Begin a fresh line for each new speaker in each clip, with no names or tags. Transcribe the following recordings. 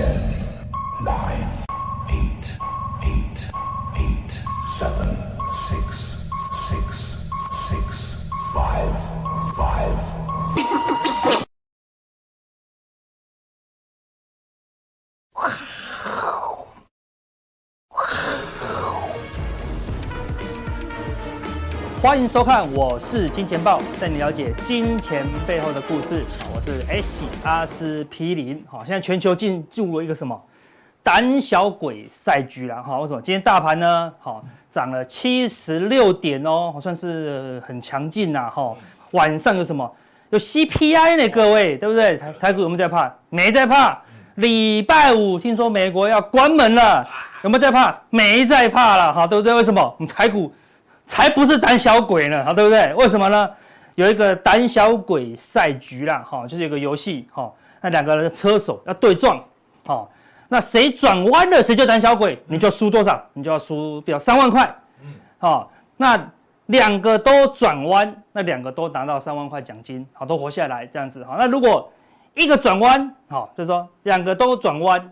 Ten, nine,
欢迎收看，我是金钱豹，带你了解金钱背后的故事。我是 S 阿司匹林。好，现在全球进入了一个什么胆小鬼赛局了？哈，为什么？今天大盘呢？好，涨了七十六点哦，好算是很强劲呐。哈，晚上有什么？有 CPI 呢？各位，对不对？台台股有没有在怕？没在怕。礼拜五听说美国要关门了，有没有在怕？没在怕了。哈，对不对？为什么？我们台股。才不是胆小鬼呢，好，对不对？为什么呢？有一个胆小鬼赛局啦，哈，就是有个游戏，哈，那两个人的车手要对撞，好，那谁转弯了，谁就胆小鬼，你就输多少，你就要输，比如三万块，嗯，好，那两个都转弯，那两个都拿到三万块奖金，好，都活下来这样子，好，那如果一个转弯，好，就是说两个都转弯，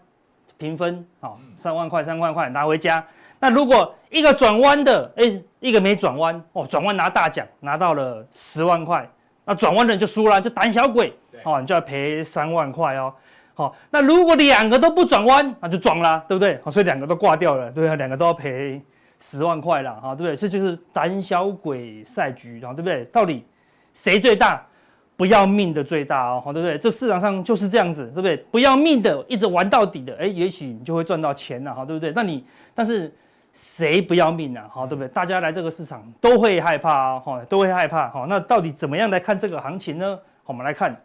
平分，好，三万块，三万块拿回家。那如果一个转弯的，哎，一个没转弯，哦，转弯拿大奖，拿到了十万块，那转弯的人就输了，就胆小鬼，哦，你就要赔三万块哦，好，那如果两个都不转弯，那就撞了，对不对？好，所以两个都挂掉了，对不对？两个都要赔十万块了，哈，对不对？这就是胆小鬼赛局，对不对？到底谁最大？不要命的最大哦，好，对不对？这市场上就是这样子，对不对？不要命的一直玩到底的，哎，也许你就会赚到钱了，哈，对不对？那你，但是。谁不要命啊？好，对不对？大家来这个市场都会害怕啊，哈，都会害怕。好，那到底怎么样来看这个行情呢？我们来看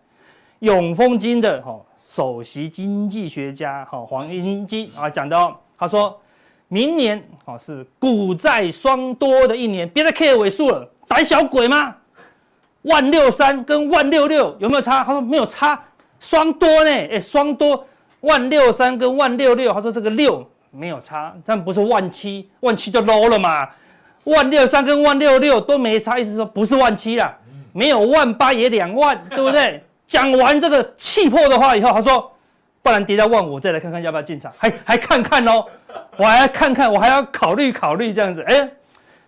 永丰金的哈首席经济学家哈黄英基啊讲的哦，他说明年啊是股债双多的一年，别再 care 尾数了，胆小鬼吗？万六三跟万六六有没有差？他说没有差，双多呢，哎，双多万六三跟万六六，他说这个六。没有差，但不是万七，万七就 low 了嘛。万六三跟万六六都没差，意思说不是万七啦，没有万八也两万，对不对？讲完这个气魄的话以后，他说，不然跌到万五再来看看要不要进场，还还看看哦，我还要看看，我还要考虑考虑这样子，哎，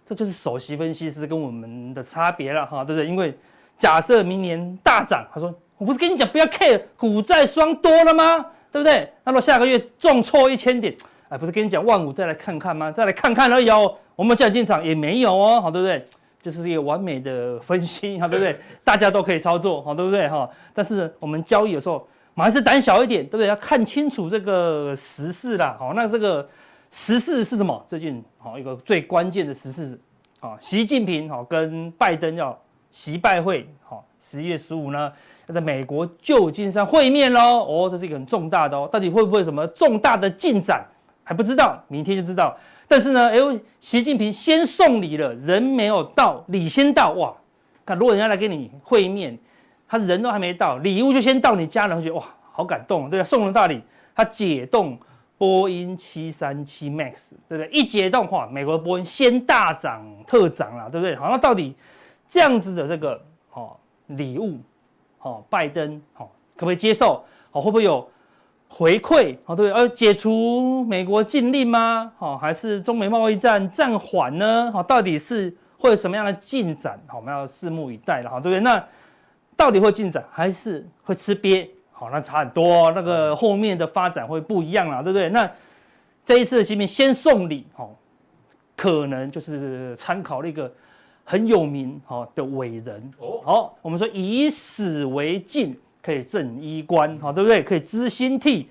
这就是首席分析师跟我们的差别了哈，对不对？因为假设明年大涨，他说我不是跟你讲不要 care 股债双多了吗？对不对？那么下个月重挫一千点。哎，不是跟你讲万五再来看看吗？再来看看而已哦。我们叫进场也没有哦，好对不对？就是一个完美的分析，好对不对？大家都可以操作，好对不对？哈，但是我们交易有时候还是胆小一点，对不对？要看清楚这个时事啦。好，那这个时事是什么？最近好一个最关键的时事，啊，习近平好跟拜登要习拜会，好，十一月十五呢在美国旧金山会面喽。哦，这是一个很重大的哦，到底会不会什么重大的进展？还不知道，明天就知道。但是呢，哎，习近平先送礼了，人没有到，礼先到。哇，看如果人家来跟你会面，他人都还没到，礼物就先到你家人，觉得哇，好感动，对吧？送了大礼，他解冻波音七三七 MAX，对不对？一解冻，话，美国的波音先大涨特涨了，对不对？好，那到底这样子的这个哦礼物，哦，拜登哦可不可以接受？哦，会不会有？回馈哦，对，而解除美国禁令吗？好，还是中美贸易战暂缓呢？好，到底是会有什么样的进展？好，我们要拭目以待了，哈，对不对？那到底会进展，还是会吃瘪？好，那差很多，那个后面的发展会不一样了，对不对？那这一次的习近平先送礼，好，可能就是参考了一个很有名好的伟人哦。好，我们说以史为镜。可以正衣冠，好，对不对？可以知心替，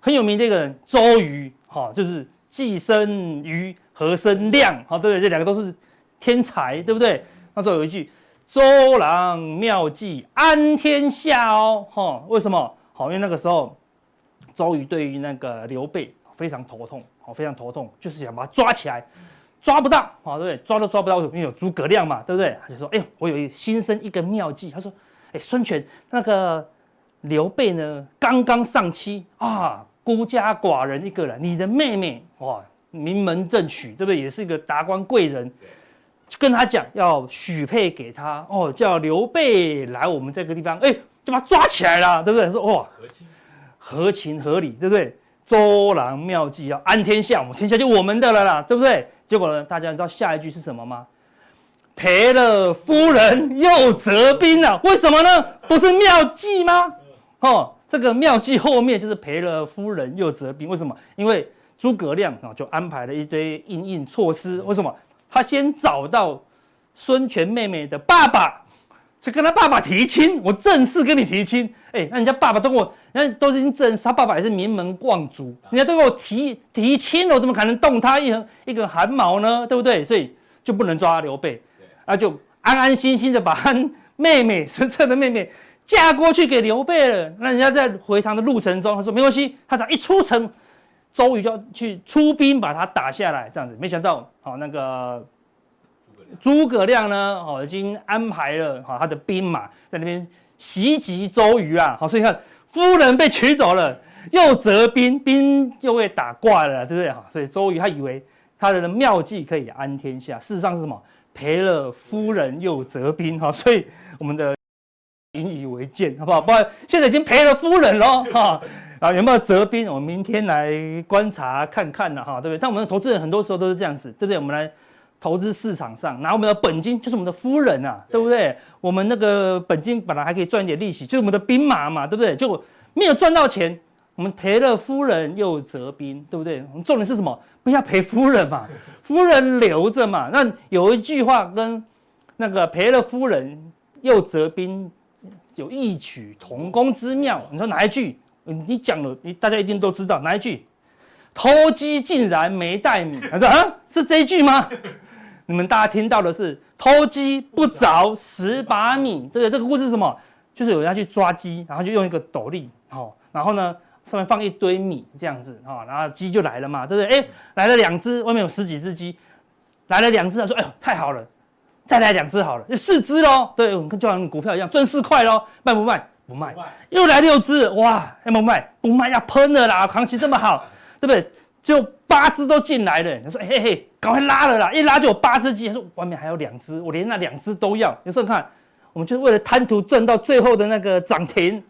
很有名这个人周瑜，哈，就是既生瑜，何生亮，好，对不对？这两个都是天才，对不对？那时候有一句“周郎妙计安天下”哦，哈，为什么？好，因为那个时候周瑜对于那个刘备非常头痛，好，非常头痛，就是想把他抓起来，抓不到，好，对不对？抓都抓不到，为什么？因为有诸葛亮嘛，对不对？他就说：“哎呦，我有新生一个妙计。”他说。哎，孙权那个刘备呢？刚刚丧妻啊，孤家寡人一个人。你的妹妹哇，名门正娶，对不对？也是一个达官贵人，就跟他讲要许配给他哦，叫刘备来我们这个地方，哎，就把他抓起来了，对不对？说哇，合情合情合理，对不对？周郎妙计要安天下，我们天下就我们的了啦，对不对？结果呢，大家知道下一句是什么吗？赔了夫人又折兵啊？为什么呢？不是妙计吗？哦，这个妙计后面就是赔了夫人又折兵。为什么？因为诸葛亮啊就安排了一堆因应措施。为什么？他先找到孙权妹妹的爸爸，去跟他爸爸提亲。我正式跟你提亲。哎，那人家爸爸都跟我，人家都是已经正式，他爸爸也是名门望族，人家都跟我提提亲了，我怎么可能动他一一个汗毛呢？对不对？所以就不能抓刘备。啊，就安安心心的把他妹妹孙策的妹妹嫁过去给刘备了。那人家在回唐的路程中，他说没关系，他只要一出城，周瑜就要去出兵把他打下来。这样子，没想到，好那个诸葛亮呢，哦已经安排了好他的兵马在那边袭击周瑜啊。好，所以看夫人被娶走了，又折兵，兵又被打挂了，对不对？哈，所以周瑜他以为他的妙计可以安天下，事实上是什么？赔了夫人又折兵，哈，所以我们的引以为鉴，好不好？不然现在已经赔了夫人喽，哈，啊，有没有折兵？我们明天来观察看看了，哈，对不对？但我们的投资人很多时候都是这样子，对不对？我们来投资市场上拿我们的本金，就是我们的夫人啊，对不对？我们那个本金本来还可以赚一点利息，就是我们的兵马嘛，对不对？就没有赚到钱，我们赔了夫人又折兵，对不对？我们重点是什么？不要赔夫人嘛。夫人留着嘛？那有一句话跟那个赔了夫人又折兵有异曲同工之妙。你说哪一句？你讲了，你大家一定都知道哪一句？偷鸡竟然没带米。他说啊，是这一句吗？你们大家听到的是偷鸡不着蚀把米，对不对？这个故事是什么？就是有人要去抓鸡，然后就用一个斗笠，好，然后呢？上面放一堆米这样子啊，然后鸡就来了嘛，对不对？哎，来了两只，外面有十几只鸡，来了两只，他说：“哎呦，太好了，再来两只好了，就四只喽。”对，我们就像股票一样，赚四块喽，卖不卖？不卖。又来六只，哇，卖不卖？不卖，要喷了啦，行情这么好，对不对？就八只都进来了，他说：“嘿嘿，赶快拉了啦，一拉就有八只鸡。”他说：“外面还有两只，我连那两只都要。”有时候看，我们就是为了贪图赚到最后的那个涨停。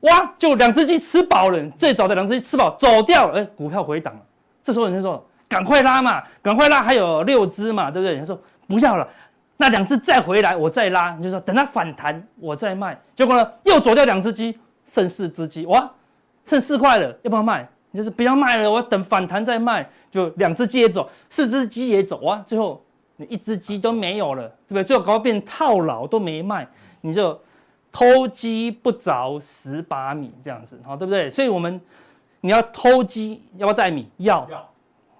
哇！就两只鸡吃饱了，最早的两只鸡吃饱走掉了，哎，股票回档了。这时候人家说：“赶快拉嘛，赶快拉，还有六只嘛，对不对？”人家说：“不要了，那两只再回来，我再拉。”你就说：“等它反弹，我再卖。”结果呢，又走掉两只鸡，剩四只鸡，哇，剩四块了，要不要卖？你就是不要卖了，我等反弹再卖。就两只鸡也走，四只鸡也走，哇，最后你一只鸡都没有了，对不对？最后搞到变套牢都没卖，你就。偷鸡不着蚀把米，这样子，好，对不对？所以，我们你要偷鸡，要不要带米？要。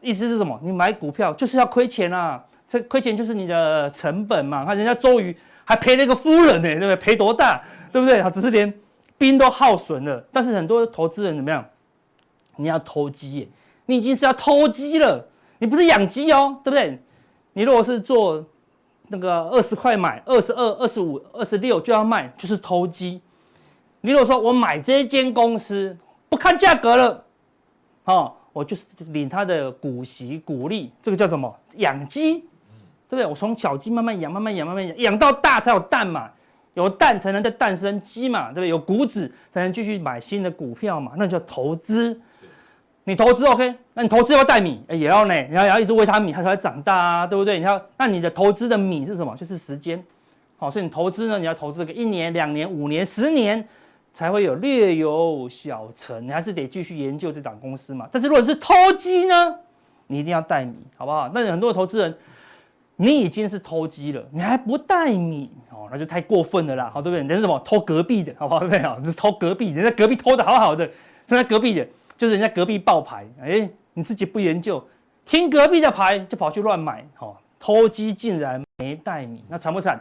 意思是什么？你买股票就是要亏钱啊！这亏钱就是你的成本嘛。看人家周瑜还赔了一个夫人呢，对不对？赔多大，对不对？他只是连兵都耗损了。但是很多投资人怎么样？你要偷鸡耶，你已经是要偷鸡了，你不是养鸡哦，对不对？你如果是做。那个二十块买，二十二、二十五、二十六就要卖，就是偷鸡。你如果说我买这间公司不看价格了，哦，我就是领他的股息股利，这个叫什么？养鸡，对不对？我从小鸡慢慢养，慢慢养，慢慢养，养到大才有蛋嘛，有蛋才能再诞生鸡嘛，对不对？有股指才能继续买新的股票嘛，那叫投资。你投资 OK，那你投资要带米？也要呢。你要要一直喂它米，它才会长大啊，对不对？你要，那你的投资的米是什么？就是时间。好，所以你投资呢，你要投资个一年、两年、五年、十年，才会有略有小成。你还是得继续研究这档公司嘛。但是如果是偷鸡呢，你一定要带米，好不好？那很多投资人，你已经是偷鸡了，你还不带米，哦，那就太过分了啦，好，对不对？人是什么？偷隔壁的，好不好？对不对？啊，是偷隔壁，人家隔壁偷的好好的，是在隔壁的。就是人家隔壁爆牌，哎，你自己不研究，听隔壁的牌就跑去乱买，哦，偷鸡竟然没带米，那惨不惨？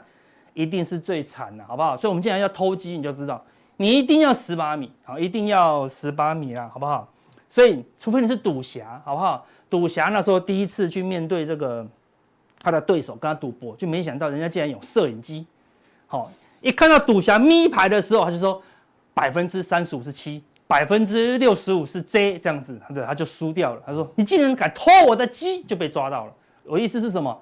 一定是最惨的，好不好？所以，我们既然要偷鸡，你就知道，你一定要十八米，好，一定要十八米啦，好不好？所以，除非你是赌侠，好不好？赌侠那时候第一次去面对这个他的对手，跟他赌博，就没想到人家竟然有摄影机，好，一看到赌侠咪牌的时候，他就说百分之三十五是七。百分之六十五是 J 这样子，对，他就输掉了。他说：“你竟然敢偷我的鸡，就被抓到了。”我意思是什么？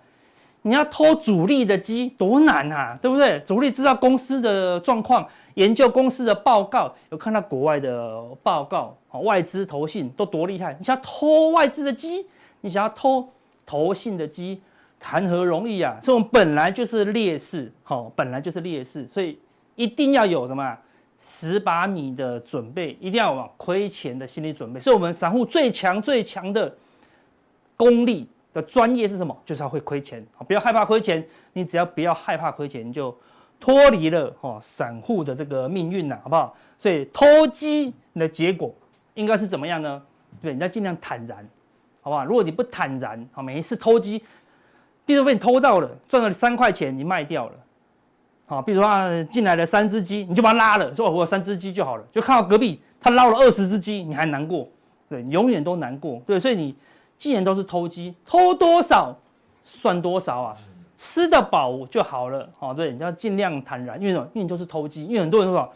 你要偷主力的鸡多难啊，对不对？主力知道公司的状况，研究公司的报告，有看到国外的报告，外资投信都多厉害。你想要偷外资的机，你想要偷投信的机，谈何容易啊！这种本来就是劣势，好，本来就是劣势，所以一定要有什么十把米的准备，一定要有亏钱的心理准备。所以，我们散户最强最强的功力的专业是什么？就是要会亏钱，不要害怕亏钱。你只要不要害怕亏钱，就。脱离了哈散户的这个命运呐，好不好？所以偷鸡的结果应该是怎么样呢？对，你要尽量坦然，好不好？如果你不坦然，好，每一次偷鸡，比如说被你偷到了，赚了三块钱，你卖掉了，好，比如说啊进来了三只鸡，你就把它拉了，说我有三只鸡就好了，就看到隔壁他捞了二十只鸡，你还难过？对，永远都难过，对，所以你既然都是偷鸡，偷多少算多少啊？吃得饱就好了，好，对，你要尽量坦然，因为什么？因为你都是偷鸡，因为很多人说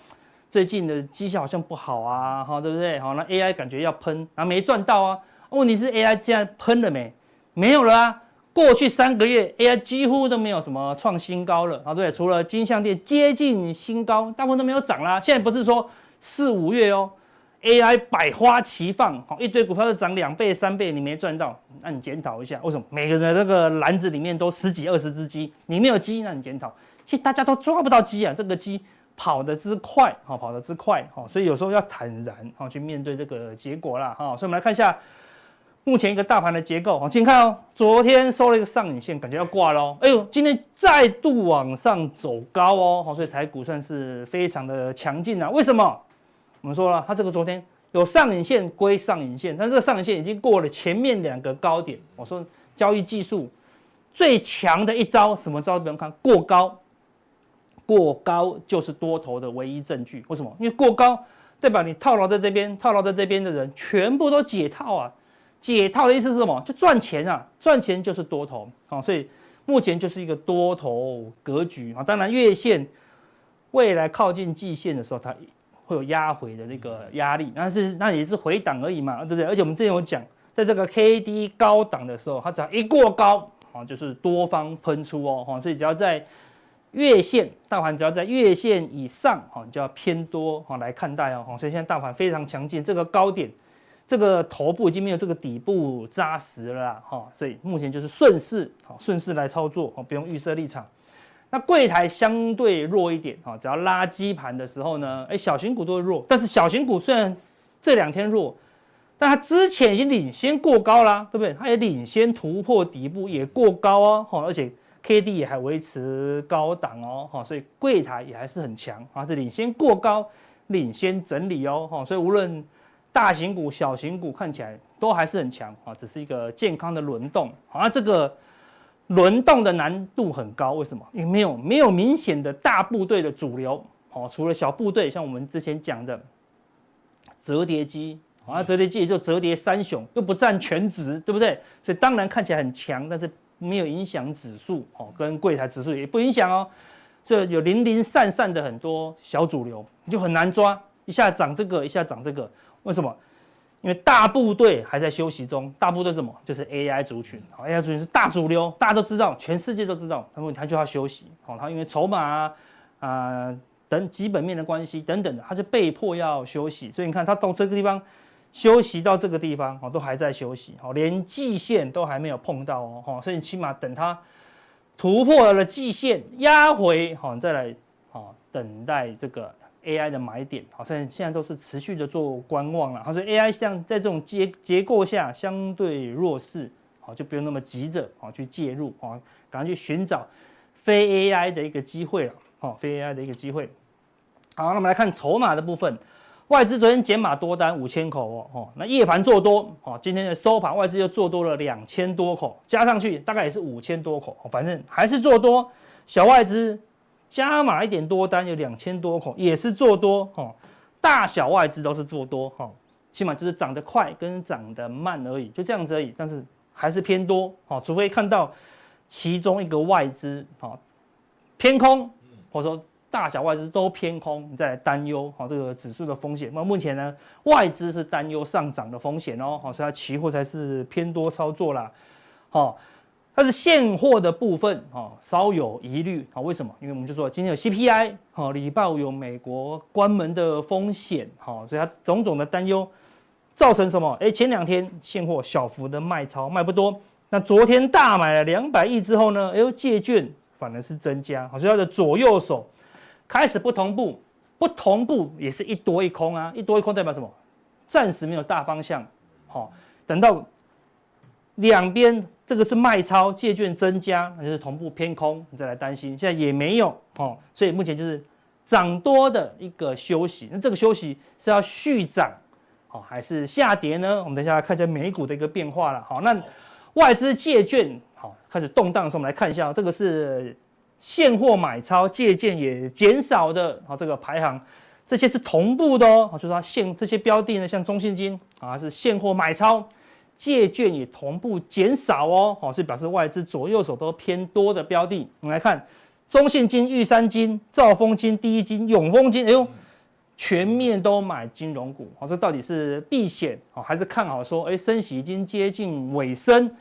最近的绩效好像不好啊，哈，对不对？好，那 AI 感觉要喷，然后没赚到啊。问题是 AI 现在喷了没？没有了啊。过去三个月 AI 几乎都没有什么创新高了，啊，对，除了金像电接近新高，大部分都没有涨啦。现在不是说四五月哦。AI 百花齐放，好，一堆股票都涨两倍三倍，你没赚到，那你检讨一下，为什么每个人的那个篮子里面都十几二十只鸡，你没有鸡，那你检讨。其实大家都抓不到鸡啊，这个鸡跑得之快，好，跑得之快，好，所以有时候要坦然，好，去面对这个结果啦，好，所以我们来看一下目前一个大盘的结构，好，请看哦，昨天收了一个上影线，感觉要挂喽，哎呦，今天再度往上走高哦，好，所以台股算是非常的强劲啊，为什么？我们说了，它这个昨天有上影线归上影线，但这个上影线已经过了前面两个高点。我说交易技术最强的一招，什么招都不用看，过高，过高就是多头的唯一证据。为什么？因为过高代表你套牢在这边，套牢在这边的人全部都解套啊。解套的意思是什么？就赚钱啊，赚钱就是多头啊。所以目前就是一个多头格局啊。当然月线未来靠近季线的时候，它。会有压回的这个压力，但是那也是回档而已嘛，对不对？而且我们之前有讲，在这个 K D 高档的时候，它只要一过高，啊，就是多方喷出哦，哈，所以只要在月线，大盘只要在月线以上，哈，就要偏多，哈，来看待哦，所以现在大盘非常强劲，这个高点，这个头部已经没有这个底部扎实了，哈，所以目前就是顺势，好，顺势来操作，不用预设立场。那柜台相对弱一点，哈，只要拉基盘的时候呢，哎，小型股都会弱，但是小型股虽然这两天弱，但它之前已经领先过高啦，对不对？它也领先突破底部，也过高哦，哈，而且 K D 也还维持高档哦，哈，所以柜台也还是很强啊，是领先过高，领先整理哦，哈，所以无论大型股、小型股看起来都还是很强啊，只是一个健康的轮动，好，像这个。轮动的难度很高，为什么？因为没有没有明显的大部队的主流，哦，除了小部队，像我们之前讲的折叠机，啊，折叠机也就折叠三雄，又不占全值，对不对？所以当然看起来很强，但是没有影响指数，哦，跟柜台指数也不影响哦。所以有零零散散的很多小主流，你就很难抓，一下涨这个，一下涨这个，为什么？因为大部队还在休息中，大部队什么？就是 AI 族群，好，AI 族群是大主流，大家都知道，全世界都知道，他们他就要休息，好，他因为筹码啊、呃、等基本面的关系等等的，他就被迫要休息，所以你看他到这个地方休息到这个地方，哦，都还在休息，哦，连季线都还没有碰到哦，所以你起码等它突破了季线压回，好，再来，好，等待这个。AI 的买点，好像现在都是持续的做观望了。好，所以 AI 像在这种结结构下相对弱势，好，就不用那么急着好去介入，好，赶快去寻找非 AI 的一个机会了，好，非 AI 的一个机会。好，那我们来看筹码的部分，外资昨天减码多单五千口哦，哦，那夜盘做多，好，今天的收盘外资又做多了两千多口，加上去大概也是五千多口，反正还是做多，小外资。加码一点多单有两千多口，也是做多哈，大小外资都是做多哈，起码就是涨得快跟涨得慢而已，就这样子而已，但是还是偏多哈，除非看到其中一个外资哈偏空，或者说大小外资都偏空，你再来担忧哈这个指数的风险。那目前呢，外资是担忧上涨的风险哦，好，所以它期货才是偏多操作啦，好。但是现货的部分啊，稍有疑虑啊。为什么？因为我们就说今天有 CPI，哈，礼拜五有美国关门的风险，好，所以它种种的担忧造成什么？哎，前两天现货小幅的卖超，卖不多。那昨天大买了两百亿之后呢？哎，借券反而是增加，好，所以它的左右手开始不同步，不同步也是一多一空啊，一多一空代表什么？暂时没有大方向，好，等到两边。这个是卖超借券增加，那就是同步偏空，你再来担心。现在也没有哦，所以目前就是涨多的一个休息。那这个休息是要续涨，好还是下跌呢？我们等一下来看一下美股的一个变化了。好，那外资借券好开始动荡的时候，我们来看一下，这个是现货买超借券也减少的，好这个排行，这些是同步的哦。就是说现这些标的呢，像中信金啊是现货买超。借券也同步减少哦，好，是表示外资左右手都偏多的标的。我们来看中信金、玉山金、兆丰金、第一金、永丰金，哎呦，全面都买金融股，好，这到底是避险好还是看好？说，哎，升息已经接近尾声，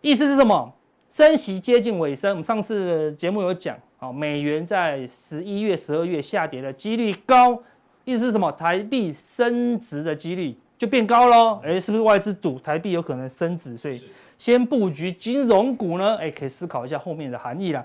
意思是什么？升息接近尾声。我们上次节目有讲，好，美元在十一月、十二月下跌的几率高，意思是什么？台币升值的几率。就变高喽，哎，是不是外资赌台币有可能升值？所以先布局金融股呢，哎，可以思考一下后面的含义啦。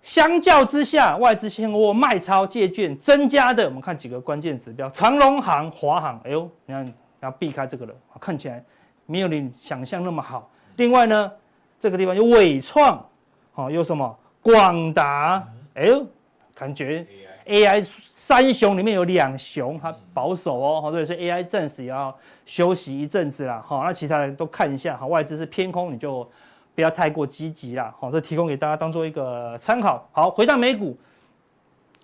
相较之下，外资现货卖超借券增加的，我们看几个关键指标：长隆行、华航，哎呦，你看要避开这个了，看起来没有你想象那么好。另外呢，这个地方有伟创，好，有什么广达，哎呦，感觉 AI。三雄里面有两雄，它保守哦，好，所以 AI 暂时也要休息一阵子啦，好，那其他人都看一下，好，外资是偏空，你就不要太过积极啦，好，这提供给大家当做一个参考。好，回到美股，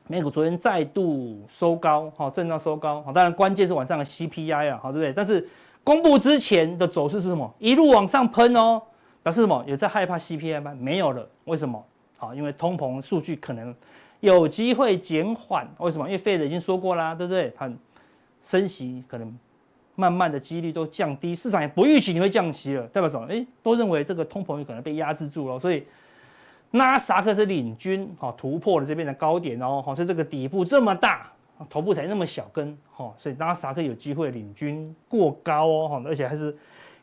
美股昨天再度收高，好，震荡收高，好，当然关键是晚上的 CPI 啊，好，对不对？但是公布之前的走势是什么？一路往上喷哦，表示什么？有在害怕 CPI 吗？没有了，为什么？好，因为通膨数据可能。有机会减缓，为什么？因为费德已经说过啦，对不对？它升息可能慢慢的几率都降低，市场也不预期你会降息了，代表什么？诶，都认为这个通膨有可能被压制住了，所以纳斯达克是领军，哈，突破了这边的高点哦，好，所以这个底部这么大，头部才那么小根，哈，所以纳斯达克有机会领军过高哦，哈，而且还是。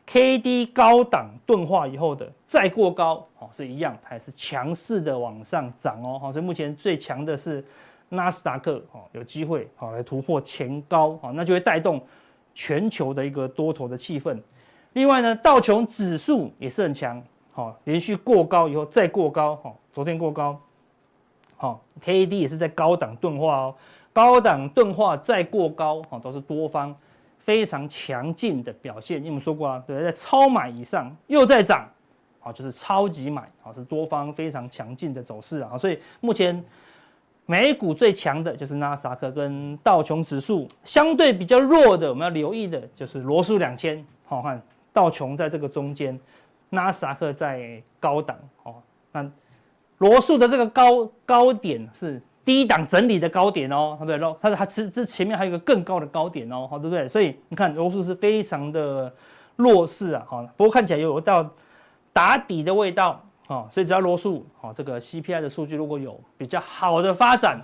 K D 高档钝化以后的再过高，哦，是一样，它还是强势的往上涨哦，好，所以目前最强的是纳斯达克，哦，有机会，好，来突破前高，好，那就会带动全球的一个多头的气氛。另外呢，道琼指数也是很强，好，连续过高以后再过高，好，昨天过高，好，K D 也是在高档钝化哦，高档钝化再过高，好，都是多方。非常强劲的表现，因为我们说过啊，对，在超买以上又在涨，好，就是超级买，好，是多方非常强劲的走势啊，所以目前美股最强的就是纳斯达克跟道琼指数，相对比较弱的，我们要留意的就是罗素两千，好看道琼在这个中间，纳斯达克在高档，哦，那罗素的这个高高点是。低档整理的高点哦，对不对？它它其实这前面还有一个更高的高点哦，好，对不对？所以你看罗素是非常的弱势啊，好，不过看起来有道打底的味道啊，所以只要罗素好，这个 CPI 的数据如果有比较好的发展，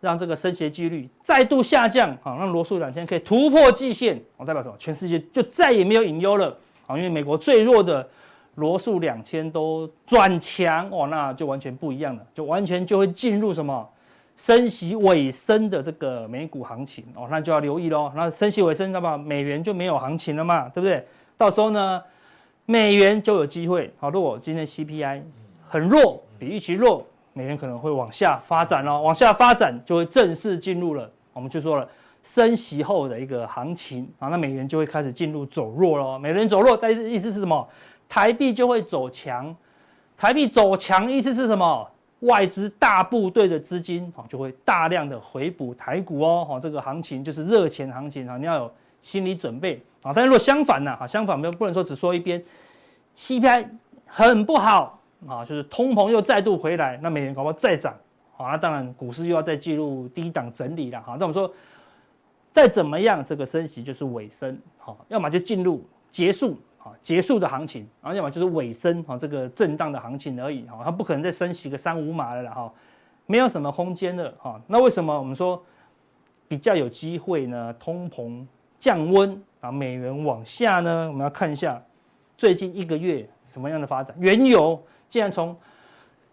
让这个升息几率再度下降，好，让罗素两千可以突破季线，我，代表什么？全世界就再也没有隐忧了，好，因为美国最弱的。罗素两千都转强哦，那就完全不一样了，就完全就会进入什么升息尾声的这个美股行情哦，那就要留意喽。那升息尾声，那么美元就没有行情了嘛，对不对？到时候呢，美元就有机会。好，如果今天 CPI 很弱，比预期弱，美元可能会往下发展哦，往下发展就会正式进入了，我们就说了升息后的一个行情啊，那美元就会开始进入走弱了。美元走弱，但是意思是什么？台币就会走强，台币走强意思是什么？外资大部队的资金啊，就会大量的回补台股哦，哈，这个行情就是热钱行情啊，你要有心理准备啊。但是如果相反呢，哈，相反不不能说只说一边，CPI 很不好啊，就是通膨又再度回来，那美元搞不好再涨啊，当然股市又要再进入低档整理了哈。那我们说再怎么样，这个升息就是尾声，好，要么就进入结束。哈结束的行情，然后要么就是尾声啊这个震荡的行情而已哈，它不可能再升息个三五码了哈，没有什么空间了哈。那为什么我们说比较有机会呢？通膨降温啊，美元往下呢？我们要看一下最近一个月什么样的发展。原油竟然从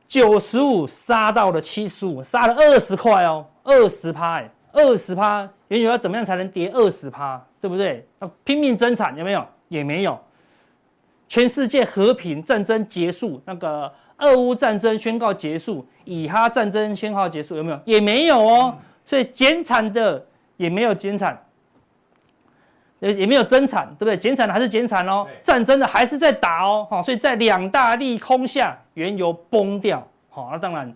九十五杀到了七十五，杀了二十块哦，二十趴哎，二十趴，原油要怎么样才能跌二十趴？对不对？要拼命增产有没有？也没有。全世界和平战争结束，那个俄乌战争宣告结束，以哈战争宣告结束，有没有？也没有哦。所以减产的也没有减产，也也没有增产，对不对？减产的还是减产哦，战争的还是在打哦。好，所以在两大利空下，原油崩掉。好，那当然，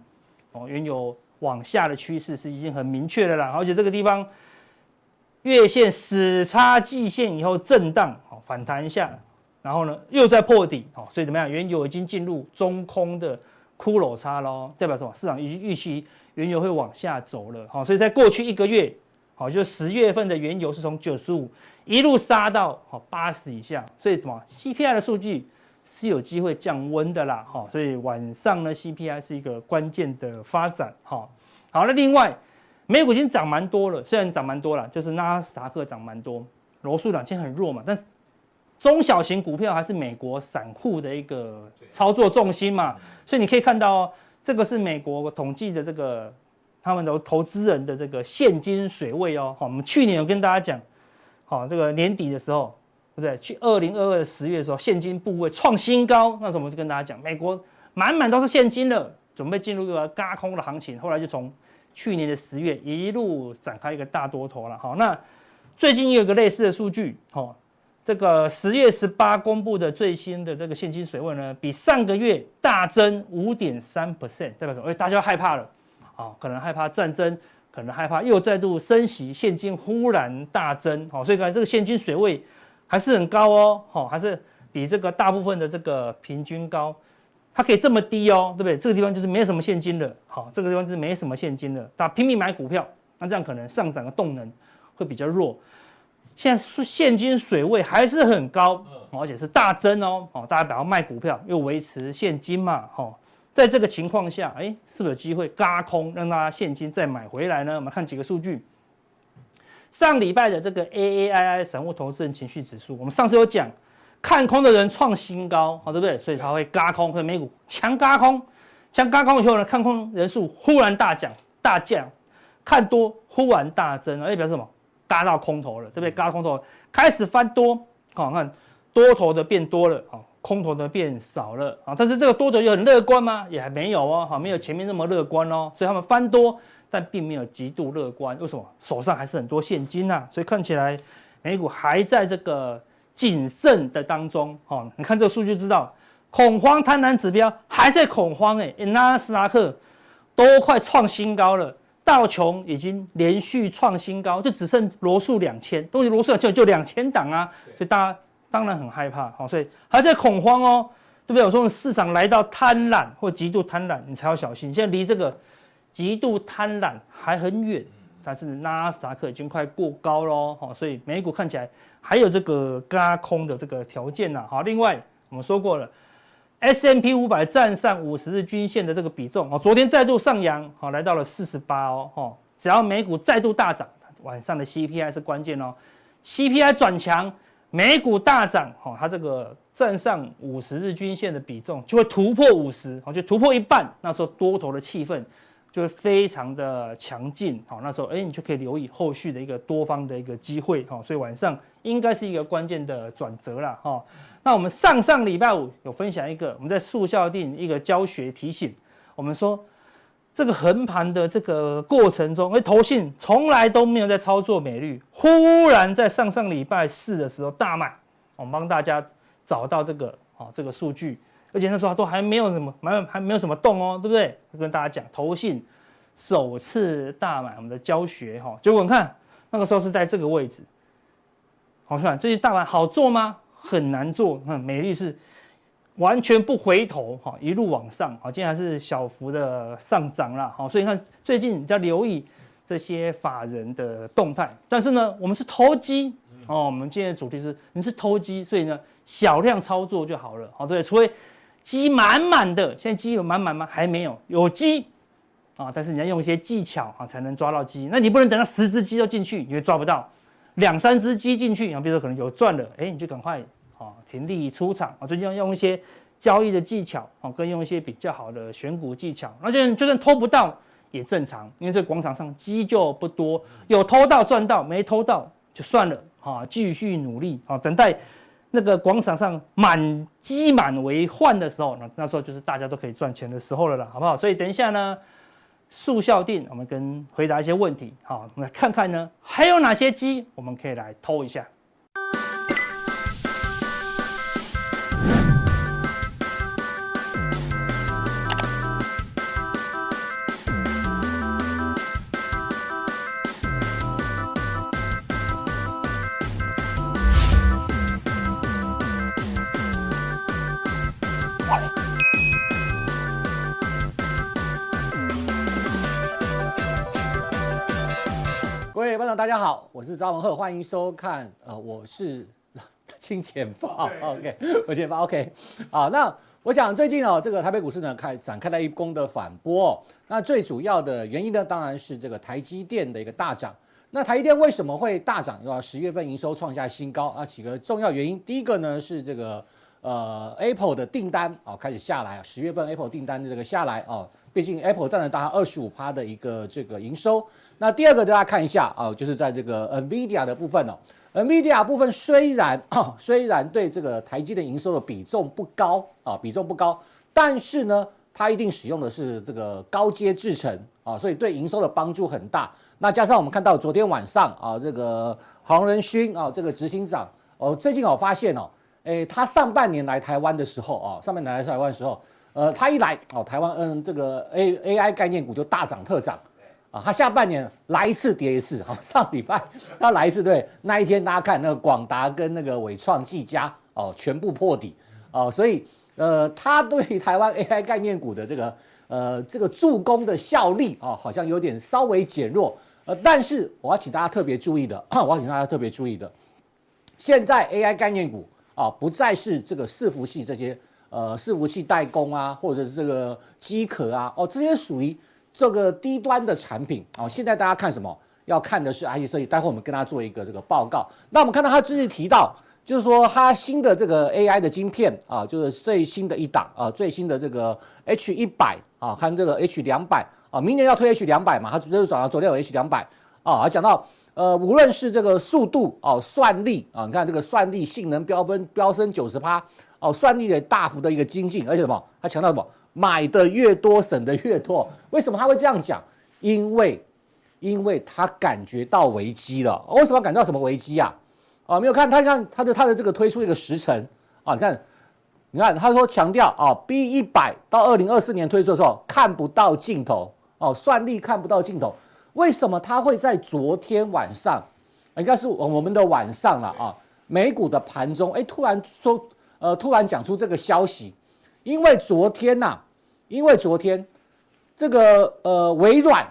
哦，原油往下的趋势是已经很明确的啦。而且这个地方月线死叉季线以后震荡，好反弹一下。然后呢，又在破底，哦，所以怎么样？原油已经进入中空的骷髅差喽，代表什么？市场已经预期原油会往下走了，好，所以在过去一个月，好，就十月份的原油是从九十五一路杀到好八十以下，所以什么？CPI 的数据是有机会降温的啦，哈，所以晚上呢，CPI 是一个关键的发展，哈，好，那另外美股已经涨蛮多了，虽然涨蛮多了，就是纳斯达克涨蛮多，罗素两千很弱嘛，但是。中小型股票还是美国散户的一个操作重心嘛，所以你可以看到，这个是美国统计的这个他们的投资人的这个现金水位哦。好，我们去年有跟大家讲，好，这个年底的时候，对不对？去二零二二的十月的时候，现金部位创新高，那时候我们就跟大家讲，美国满满都是现金了，准备进入一个轧空的行情。后来就从去年的十月一路展开一个大多头了。好，那最近也有个类似的数据，好。这个十月十八公布的最新的这个现金水位呢，比上个月大增五点三 percent，代表什么？哎，大家害怕了，啊，可能害怕战争，可能害怕又再度升息，现金忽然大增，好，所以看这个现金水位还是很高哦，好，还是比这个大部分的这个平均高，它可以这么低哦，对不对？这个地方就是没什么现金了，好，这个地方就是没什么现金了，大家拼命买股票，那这样可能上涨的。动能会比较弱。现在现金水位还是很高，而且是大增哦。哦，大家不要卖股票，又维持现金嘛。哦，在这个情况下，哎，是不是有机会轧空，让大家现金再买回来呢？我们看几个数据。上礼拜的这个 AAII 散户投资人情绪指数，我们上次有讲，看空的人创新高，好，对不对？所以它会嘎空，所以美股强嘎空，强嘎空以后呢，看空人数忽然大降，大降，看多忽然大增，哎，表示什么？轧到空头了，对不对？轧空头开始翻多，好看多头的变多了，啊，空头的变少了，啊，但是这个多头又很乐观吗？也还没有哦，好，没有前面那么乐观哦，所以他们翻多，但并没有极度乐观，为什么？手上还是很多现金呐，所以看起来美股还在这个谨慎的当中，好，你看这个数据知道，恐慌贪婪指标还在恐慌，哎，纳斯达克都快创新高了。道琼已经连续创新高，就只剩罗素两千，东西罗素两千就两千档啊，所以大家当然很害怕，好，所以还在恐慌哦，对不对？我说市场来到贪婪或极度贪婪，你才要小心。现在离这个极度贪婪还很远，但是纳斯达克已经快过高喽，好，所以美股看起来还有这个轧空的这个条件呐，好，另外我们说过了。S M P 五百站上五十日均线的这个比重哦，昨天再度上扬，好，来到了四十八哦，只要美股再度大涨，晚上的 CPI 是关键哦，CPI 转强，美股大涨，哈，它这个站上五十日均线的比重就会突破五十，好，就突破一半，那时候多头的气氛就会非常的强劲，好，那时候哎，你就可以留意后续的一个多方的一个机会，哈，所以晚上应该是一个关键的转折了，哈。那我们上上礼拜五有分享一个，我们在速效定一个教学提醒，我们说这个横盘的这个过程中，哎，投信从来都没有在操作美绿，忽然在上上礼拜四的时候大卖，我们帮大家找到这个啊这个数据，而且那时候都还没有什么，还还没有什么动哦，对不对？跟大家讲，投信首次大买我们的教学哈，结果你看那个时候是在这个位置，好看，最近大盘好做吗？很难做，嗯，美丽是完全不回头，哈，一路往上，好，今天还是小幅的上涨了，好，所以你看最近你要留意这些法人的动态，但是呢，我们是投机，哦。我们今天的主题是你是投机，所以呢小量操作就好了，好对，除非鸡满满的，现在鸡有满满吗？还没有，有鸡啊，但是你要用一些技巧啊才能抓到鸡，那你不能等到十只鸡都进去，你会抓不到，两三只鸡进去，啊，比如说可能有赚了，哎，你就赶快啊停利出场啊，最近要用一些交易的技巧啊，跟用一些比较好的选股技巧，那就算就算偷不到。也正常，因为这广场上鸡就不多，有偷到赚到，没偷到就算了，啊，继续努力啊，等待那个广场上满鸡满为患的时候，那那时候就是大家都可以赚钱的时候了啦，好不好？所以等一下呢，速效定，我们跟回答一些问题，好，我们来看看呢，还有哪些鸡我们可以来偷一下。
大家好，我是张文赫，欢迎收看。呃，我是金钱豹，OK，我金钱豹，OK。好，那我想最近哦，这个台北股市呢开展开了一攻的反波，哦。那最主要的原因呢，当然是这个台积电的一个大涨。那台积电为什么会大涨？要十月份营收创下新高啊，几个重要原因。第一个呢是这个呃 Apple 的订单啊开始下来啊，十月份 Apple 订单的这个下来哦，毕竟 Apple 占了大概二十五趴的一个这个营收。那第二个大家看一下啊，就是在这个 NVIDIA 的部分哦，NVIDIA 部分虽然 虽然对这个台积电营收的比重不高啊，比重不高，但是呢，它一定使用的是这个高阶制程啊，所以对营收的帮助很大。那加上我们看到昨天晚上啊，这个黄仁勋啊，这个执行长哦，最近我发现哦，诶，他上半年来台湾的时候啊，上半年来台湾的时候，呃，他一来哦，台湾嗯，这个 A AI 概念股就大涨特涨。啊，他下半年来一次跌一次，好，上礼拜 他来一次，对，那一天大家看那个广达跟那个纬创、技嘉哦，全部破底哦，所以呃，他对台湾 AI 概念股的这个呃这个助攻的效力啊，好像有点稍微减弱，呃，但是我要请大家特别注意的，我要请大家特别注意的，现在 AI 概念股啊，不再是这个伺服器这些呃伺服器代工啊，或者是这个机壳啊，哦，这些属于。这个低端的产品啊，现在大家看什么？要看的是 IC 设计。待会我们跟大家做一个这个报告。那我们看到他最近提到，就是说他新的这个 AI 的晶片啊，就是最新的一档啊，最新的这个 H 一百啊，看这个 H 两百啊，明年要推 H 两百嘛，他就是早上昨天有 H 两百啊，还讲到呃，无论是这个速度哦，算力啊，你看这个算力性能飙分飙升九十趴哦，算力的大幅的一个精进，而且什么？他强调什么？买的越多，省的越多。为什么他会这样讲？因为，因为他感觉到危机了。为什么感觉到什么危机啊？啊，没有看他看他的他的这个推出一个时程啊，你看，你看他说强调啊，B 一百到二零二四年推出的时候看不到尽头哦，算力看不到尽头。为什么他会在昨天晚上，应该是我们的晚上了啊，美股的盘中，哎，突然说，呃，突然讲出这个消息，因为昨天呐、因为昨天这个呃微软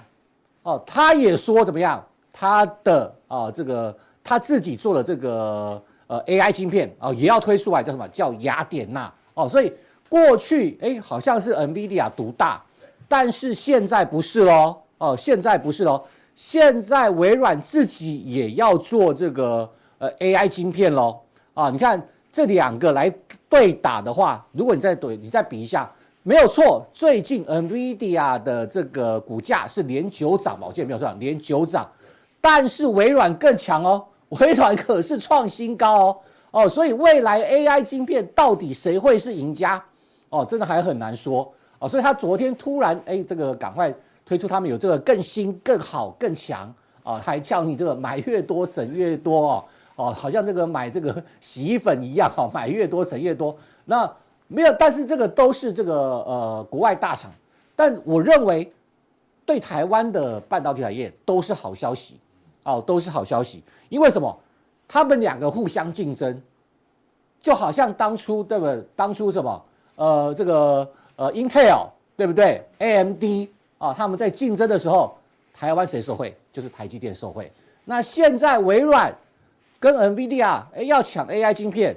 哦，他也说怎么样？他的啊这个他自己做的这个呃 AI 芯片啊，也要推出来，叫什么？叫雅典娜哦。所以过去哎好像是 NVIDIA 独大，但是现在不是喽哦，现在不是喽，现在微软自己也要做这个呃 AI 芯片喽啊。你看这两个来对打的话，如果你再对，你再比一下。没有错，最近 NVIDIA 的这个股价是连九涨嘛，我记得没有错，连九涨。但是微软更强哦，微软可是创新高哦哦，所以未来 AI 晶片到底谁会是赢家哦，真的还很难说哦。所以他昨天突然哎，这个赶快推出他们有这个更新、更好、更强哦，还叫你这个买越多省越多哦哦，好像这个买这个洗衣粉一样哦，买越多省越多那。没有，但是这个都是这个呃国外大厂，但我认为对台湾的半导体产业都是好消息，哦，都是好消息。因为什么？他们两个互相竞争，就好像当初对不对？当初什么？呃，这个呃，Intel 对不对？AMD 啊，他们在竞争的时候，台湾谁受惠？就是台积电受惠。那现在微软跟 NVIDIA 哎要抢 AI 晶片，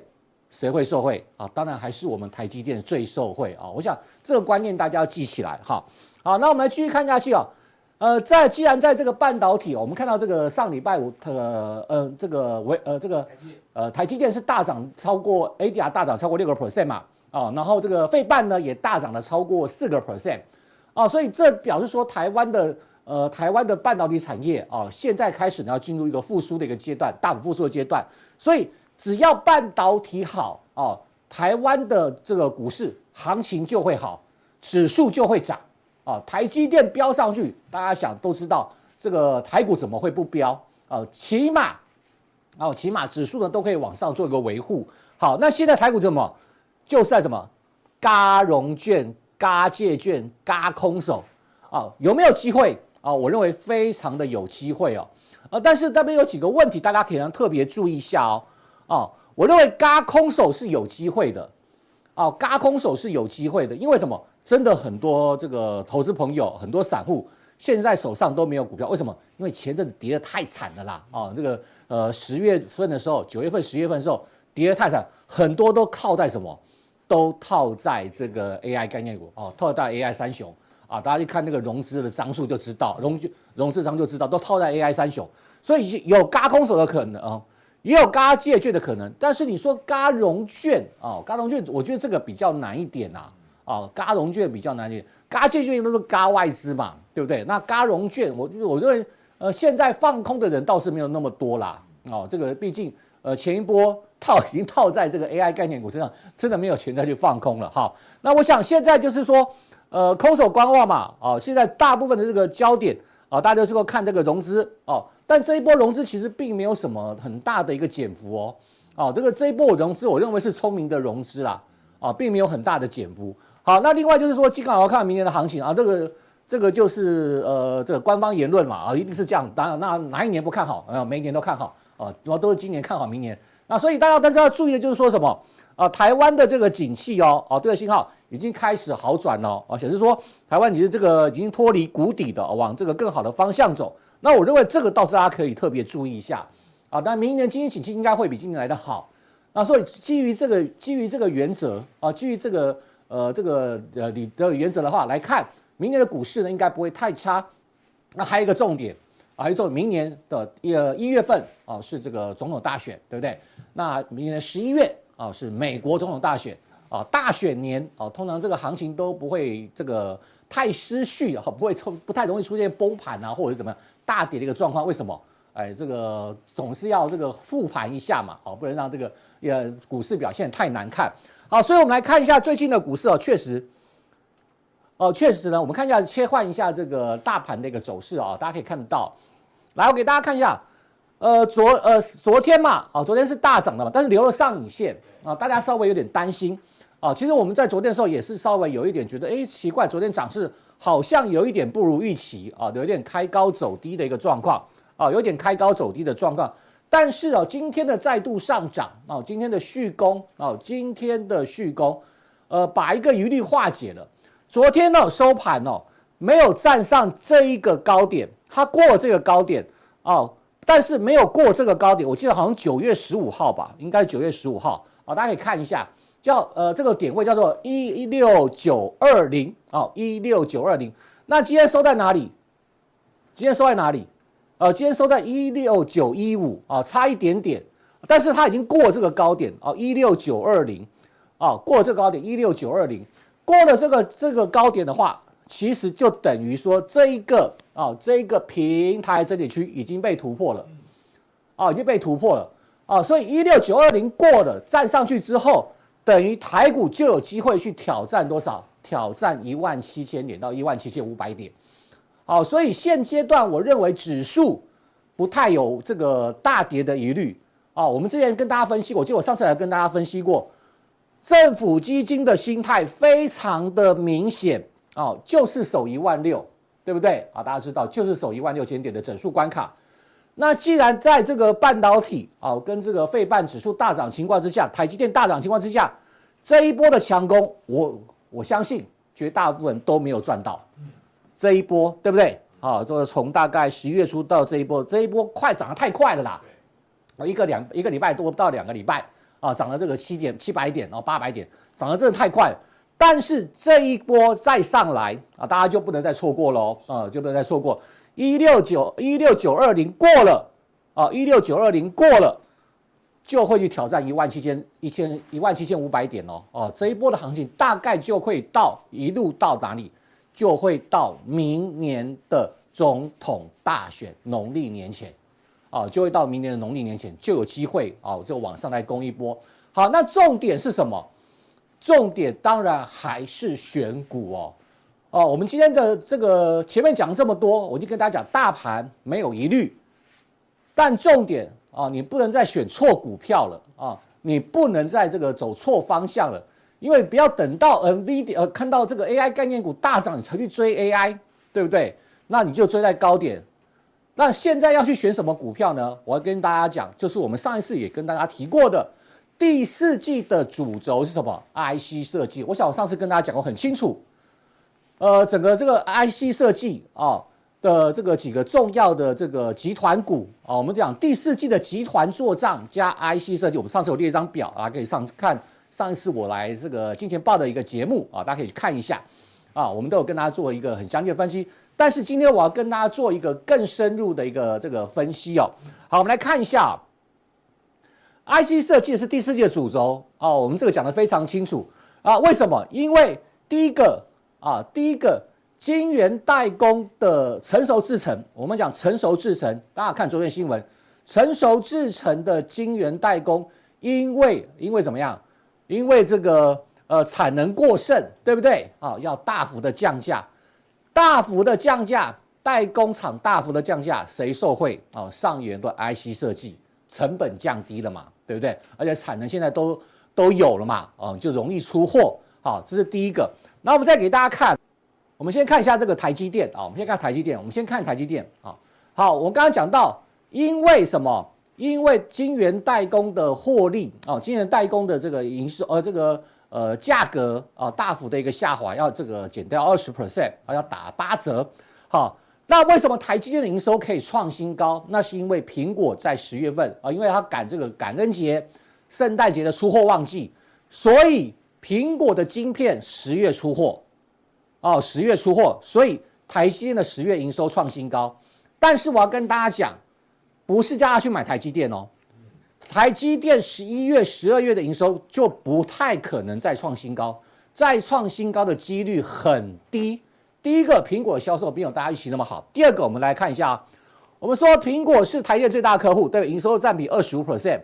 谁会受惠啊？当然还是我们台积电最受惠啊！我想这个观念大家要记起来哈。好，那我们来继续看下去啊。呃，在既然在这个半导体，我们看到这个上礼拜五的呃这个为呃这个呃台积电是大涨超过 ADR 大涨超过六个 percent 嘛哦，然后这个费半呢也大涨了超过四个 percent 啊，所以这表示说台湾的。呃，台湾的半导体产业哦，现在开始呢要进入一个复苏的一个阶段，大幅复苏的阶段。所以只要半导体好哦，台湾的这个股市行情就会好，指数就会涨啊。台积电飙上去，大家想都知道，这个台股怎么会不飙啊？起码哦，起码指数呢都可以往上做一个维护。好，那现在台股怎么？就是在什么？嘎融券、嘎借券、嘎空手啊？有没有机会？啊，我认为非常的有机会哦，呃，但是这边有几个问题，大家可能特别注意一下哦。哦，我认为嘎空手是有机会的，哦，嘎空手是有机会的，因为什么？真的很多这个投资朋友，很多散户现在手上都没有股票，为什么？因为前阵子跌得太惨了啦，哦，这个呃十月份的时候，九月份、十月份的时候跌得太惨，很多都靠在什么？都套在这个 AI 概念股哦，套在 AI 三雄。啊，大家一看那个融资的张数就知道，融融资张就知道，都套在 AI 三雄，所以有嘎空手的可能啊，也有嘎借券的可能。但是你说嘎融券啊，嘎融券，我觉得这个比较难一点呐。啊，嘎融券比较难一点，嘎借券都是嘎外资嘛，对不对？那嘎融券，我我认为呃，现在放空的人倒是没有那么多啦。哦，这个毕竟呃，前一波套已经套在这个 AI 概念股身上，真的没有钱再去放空了。好，那我想现在就是说。呃，空手观望嘛，哦，现在大部分的这个焦点啊，大家就是说看这个融资哦，但这一波融资其实并没有什么很大的一个减幅哦，哦，这个这一波融资我认为是聪明的融资啦，啊，并没有很大的减幅。好，那另外就是说，金港要看明年的行情啊，这个这个就是呃这个官方言论嘛，啊，一定是这样，当然那哪一年不看好啊？每一年都看好啊，主要都是今年看好明年。那所以大家大家要注意的就是说什么啊？台湾的这个景气哦，哦，这个信号。已经开始好转了，而且是说台湾你的这个已经脱离谷底的，往这个更好的方向走。那我认为这个倒是大家可以特别注意一下啊。但明年经济景气应该会比今年来的好。那所以基于这个基于这个原则啊，基于这个呃这个呃理的原则的话来看，明年的股市呢应该不会太差。那还有一个重点啊，还有重点，明年的呃一月份啊是这个总统大选，对不对？那明年十一月啊是美国总统大选。啊，大选年啊，通常这个行情都不会这个太失序啊，不会出不太容易出现崩盘啊，或者是怎么样大跌的一个状况。为什么？哎，这个总是要这个复盘一下嘛，好，不能让这个呃股市表现太难看。好，所以我们来看一下最近的股市哦，确实，哦，确实呢，我们看一下切换一下这个大盘的一个走势啊，大家可以看得到。来，我给大家看一下。呃，昨呃昨天嘛，啊，昨天是大涨的嘛，但是留了上影线啊，大家稍微有点担心。啊，其实我们在昨天的时候也是稍微有一点觉得，哎，奇怪，昨天涨势好像有一点不如预期啊，有一点开高走低的一个状况啊，有点开高走低的状况。但是啊，今天的再度上涨啊，今天的续攻啊，今天的续攻，呃，把一个疑虑化解了。昨天呢收盘哦，没有站上这一个高点，它过了这个高点哦，但是没有过这个高点。我记得好像九月十五号吧，应该九月十五号啊，大家可以看一下。叫呃，这个点位叫做一一六九二零啊，一六九二零。那今天收在哪里？今天收在哪里？呃，今天收在一六九一五啊，差一点点。但是它已经过这个高点啊，一六九二零啊，过这个高点一六九二零，过了这个这个高点的话，其实就等于说这一个啊，这个平台整理区已经被突破了啊，已经被突破了啊，所以一六九二零过了，站上去之后。等于台股就有机会去挑战多少？挑战一万七千点到一万七千五百点。好，所以现阶段我认为指数不太有这个大跌的疑虑。啊，我们之前跟大家分析过，我记得我上次来跟大家分析过，政府基金的心态非常的明显啊，就是守一万六，对不对？啊，大家知道就是守一万六千点的整数关卡。那既然在这个半导体啊，跟这个费半指数大涨情况之下，台积电大涨情况之下，这一波的强攻，我我相信绝大部分都没有赚到。这一波对不对？啊，就是从大概十一月初到这一波，这一波快涨得太快了啦。啊一个两一个礼拜多不到两个礼拜啊，涨了这个七点七百点哦，八百点，涨得真的太快。但是这一波再上来啊，大家就不能再错过喽啊，就不能再错过一六九一六九二零过了啊，一六九二零过了。就会去挑战一万七千一千一万七千五百点哦哦，这一波的行情大概就会到一路到哪里？就会到明年的总统大选农历年前，啊，就会到明年的农历年前就有机会啊，就往上来攻一波。好，那重点是什么？重点当然还是选股哦哦。我们今天的这个前面讲了这么多，我就跟大家讲，大盘没有疑虑，但重点。啊，你不能再选错股票了啊！你不能再这个走错方向了，因为不要等到 NVIDIA 呃看到这个 AI 概念股大涨，你才去追 AI，对不对？那你就追在高点。那现在要去选什么股票呢？我要跟大家讲，就是我们上一次也跟大家提过的，第四季的主轴是什么？IC 设计。我想我上次跟大家讲过很清楚，呃，整个这个 IC 设计啊。的这个几个重要的这个集团股啊，我们讲第四季的集团作账加 IC 设计，我们上次有列一张表啊，可以上看上一次我来这个金钱报的一个节目啊，大家可以去看一下啊，我们都有跟大家做一个很详细的分析。但是今天我要跟大家做一个更深入的一个这个分析哦。好，我们来看一下，IC 设计是第四季的主轴哦，我们这个讲得非常清楚啊。为什么？因为第一个啊，第一个。晶圆代工的成熟制程，我们讲成熟制程，大家看昨天新闻，成熟制程的晶圆代工，因为因为怎么样？因为这个呃产能过剩，对不对？啊、要大幅的降价，大幅的降价，代工厂大幅的降价，谁受惠？啊、上游的 IC 设计成本降低了嘛，对不对？而且产能现在都都有了嘛，哦，就容易出货。好、哦，这是第一个。那我们再给大家看。我们先看一下这个台积电啊，我们先看台积电，我们先看台积电啊。好，我刚刚讲到，因为什么？因为晶圆代工的获利啊，晶圆代工的这个营收呃，这个呃价格啊大幅的一个下滑，要这个减掉二十 percent 啊，要打八折。好，那为什么台积电的营收可以创新高？那是因为苹果在十月份啊，因为它赶这个感恩节、圣诞节的出货旺季，所以苹果的晶片十月出货。哦，十月出货，所以台积电的十月营收创新高。但是我要跟大家讲，不是叫大家去买台积电哦。台积电十一月、十二月的营收就不太可能再创新高，再创新高的几率很低。第一个，苹果销售没有大家预期那么好。第二个，我们来看一下啊，我们说苹果是台电最大客户，对，营收占比二十五 percent。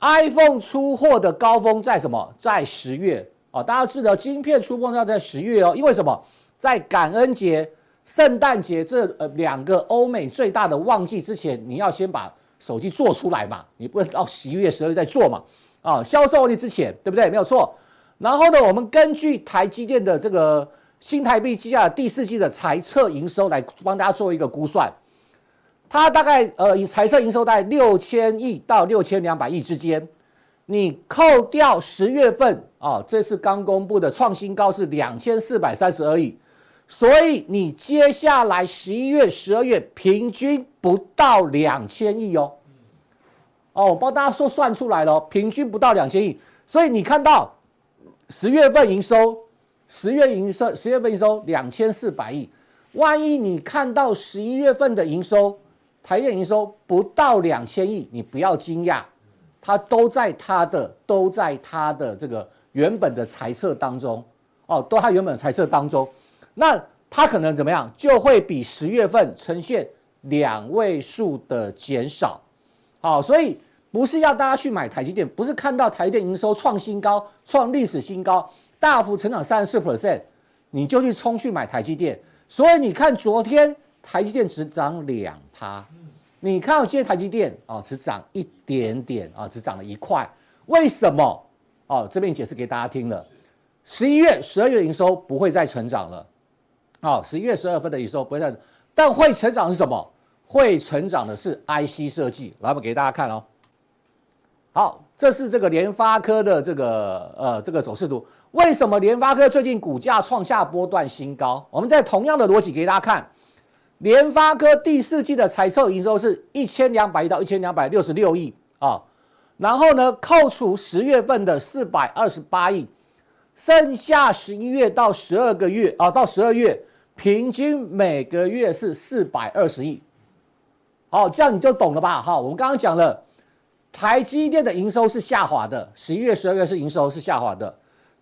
iPhone 出货的高峰在什么？在十月。哦，大家知道晶片出货要在十月哦，因为什么？在感恩节、圣诞节这呃两个欧美最大的旺季之前，你要先把手机做出来嘛，你不能到十一月、十二月再做嘛。啊，销售旺季之前，对不对？没有错。然后呢，我们根据台积电的这个新台币计价的第四季的财测营收来帮大家做一个估算，它大概呃以财测营收在六千亿到六千两百亿之间。你扣掉十月份啊，这次刚公布的创新高是两千四百三十二亿，所以你接下来十一月、十二月平均不到两千亿哦。哦，我帮大家说算出来了，平均不到两千亿，所以你看到十月份营收，十月营收，十月份营收两千四百亿，万一你看到十一月份的营收，台电营收不到两千亿，你不要惊讶。它都在它的都在它的这个原本的财测当中。哦，都它原本的财测当中，那它可能怎么样，就会比十月份呈现两位数的减少，好，所以不是要大家去买台积电，不是看到台电营收创新高、创历史新高、大幅成长三十四 percent，你就去冲去买台积电，所以你看昨天台积电只涨两趴。你看到今天台积电啊，只涨一点点啊，只涨了一块，为什么？哦，这边解释给大家听了。十一月、十二月营收不会再成长了，哦，十一月、十二月份的营收不会再，但会成长是什么？会成长的是 IC 设计，来，我给大家看哦。好，这是这个联发科的这个呃这个走势图。为什么联发科最近股价创下波段新高？我们在同样的逻辑给大家看。联发科第四季的财测营收是一千两百亿到一千两百六十六亿啊，然后呢，扣除十月份的四百二十八亿，剩下十一月到十二个月啊，到十二月平均每个月是四百二十亿。好，这样你就懂了吧？哈，我们刚刚讲了，台积电的营收是下滑的，十一月、十二月是营收是下滑的，